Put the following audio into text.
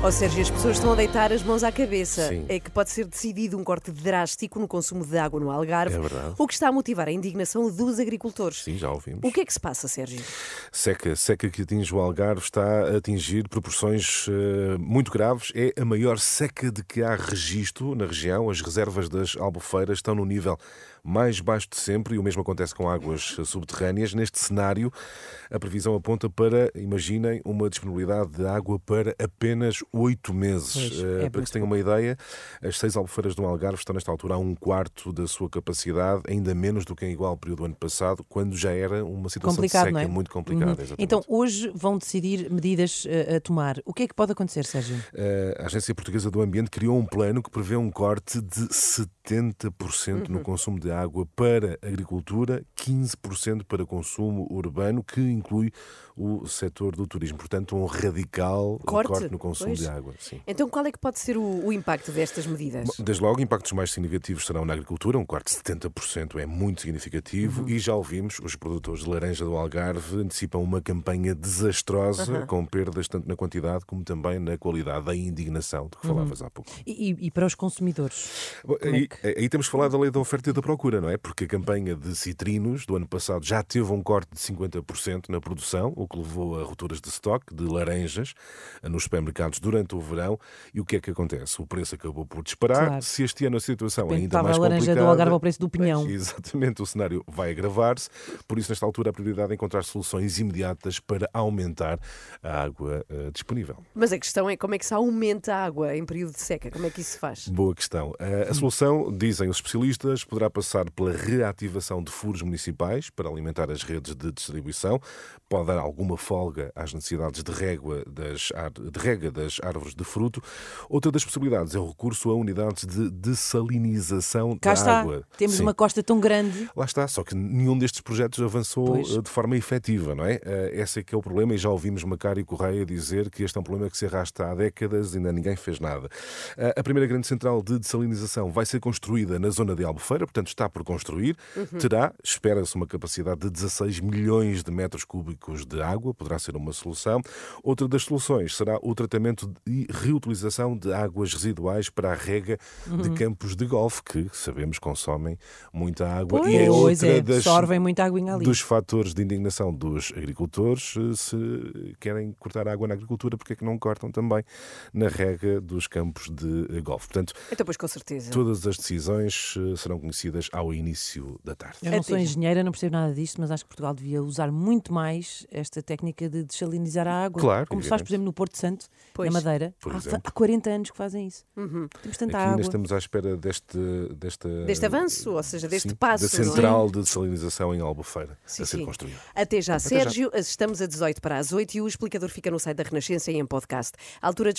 Ou seja, as pessoas estão a deitar as mãos à cabeça. Sim. É que pode ser decidido um corte drástico no consumo de água no Algarve, É verdade. o que está a motivar a indignação dos agricultores. Sim, já ouvimos. O que é que se passa, Sérgio? Seca, seca que atinge o Algarve está a atingir proporções eh, muito graves. É a maior seca de que há registro na região. As reservas das albufeiras estão no nível mais baixo de sempre e o mesmo acontece com águas subterrâneas. Neste cenário, a previsão aponta para, imaginem, uma disponibilidade de água para apenas oito meses. Pois, Eh, é para que se tenham uma ideia, as seis albufeiras do Algarve estão nesta altura a um quarto da sua capacidade, ainda menos do que em igual período do ano passado, quando já era uma situação complicado, de seca é? muito complicada. Uhum. Então, hoje vão decidir medidas eh, a tomar. O que é que pode acontecer, Sérgio? Eh, A Agência Portuguesa do Ambiente criou um plano que prevê um corte de 70% no consumo de água para agricultura, 15% para consumo urbano, que inclui o setor do turismo. Portanto, um radical Corte? no consumo Pois. de água. Sim. Então, qual é que pode ser o, o impacto destas medidas? Bom, Desde logo, impactos mais significativos serão na agricultura, um corte de 70% é muito significativo e já ouvimos, os produtores de laranja do Algarve antecipam uma campanha desastrosa, com perdas tanto na quantidade como também na qualidade, da indignação de que falavas há pouco. E, e- para os consumidores? Bom, é aí, aí temos falado da lei da oferta e da procura, não é? Porque a campanha de citrinos do ano passado já teve um corte de 50% na produção, o que levou a rupturas de estoque de laranjas eh, nos supermercados durante o verão. E o que é que acontece? O preço acabou por disparar. Claro. Se este ano a situação Repente ainda mais a laranja do complicada... Algarve ao preço do pinhão. Pois, exatamente, o cenário vai agravar-se. Por isso, nesta altura, a prioridade é encontrar soluções imediatas para aumentar a água eh, disponível. Mas a questão é como é que se aumenta a água em período de seca? Como é que isso se faz? Boa questão. Uh, A solução, dizem os especialistas, poderá passar pela reativação de furos municipais para alimentar as redes de distribuição. Pode dar alguma folga às necessidades de, régua das, de rega das árvores de fruto. Outra das possibilidades é o recurso a unidades de dessalinização Cá da está. água. Temos Sim. uma costa tão grande. Lá está, só que nenhum destes projetos avançou Pois. eh, de forma efetiva, não é? Eh, Esse é que é o problema e já ouvimos Macário Correia dizer que este é um problema que se arrasta há décadas e ainda ninguém fez nada. Eh, A primeira grande central de dessalinização vai ser construída na zona de Albufeira, portanto está por construir. Terá, espera-se, uma capacidade de 16 milhões de metros cúbicos de água, poderá ser uma solução. Outra das soluções será o tratamento e reutilização de águas residuais para a rega de campos de golfe, que sabemos consomem muita água. E é Pois outra é, das, sorvem muita aguinha ali. dos fatores de indignação dos agricultores eh, se querem cortar água na agricultura, porque é que não cortam também na rega dos campos de golfe. Portanto, Então, pois com certeza. todas as decisões eh, serão conhecidas ao início da tarde. Eu não sou já. engenheira, não percebo nada disto, mas acho que Portugal devia usar muito mais esta técnica de desalinizar a água. Claro, Como se faz, por exemplo, no Porto Santo, Pois. na Madeira. Por há, há 40 anos que fazem isso. Uhum. Temos tanta Aqui ainda água. estamos à espera deste, desta, Deste avanço, ou seja, deste sim, passo. Da não é? central de desalinização em Albufeira Sim, a ser sim. construída. Até já, Até já. Sérgio. Estamos a 18 para as 8 e o explicador fica no site da Renascença e em podcast. A altura de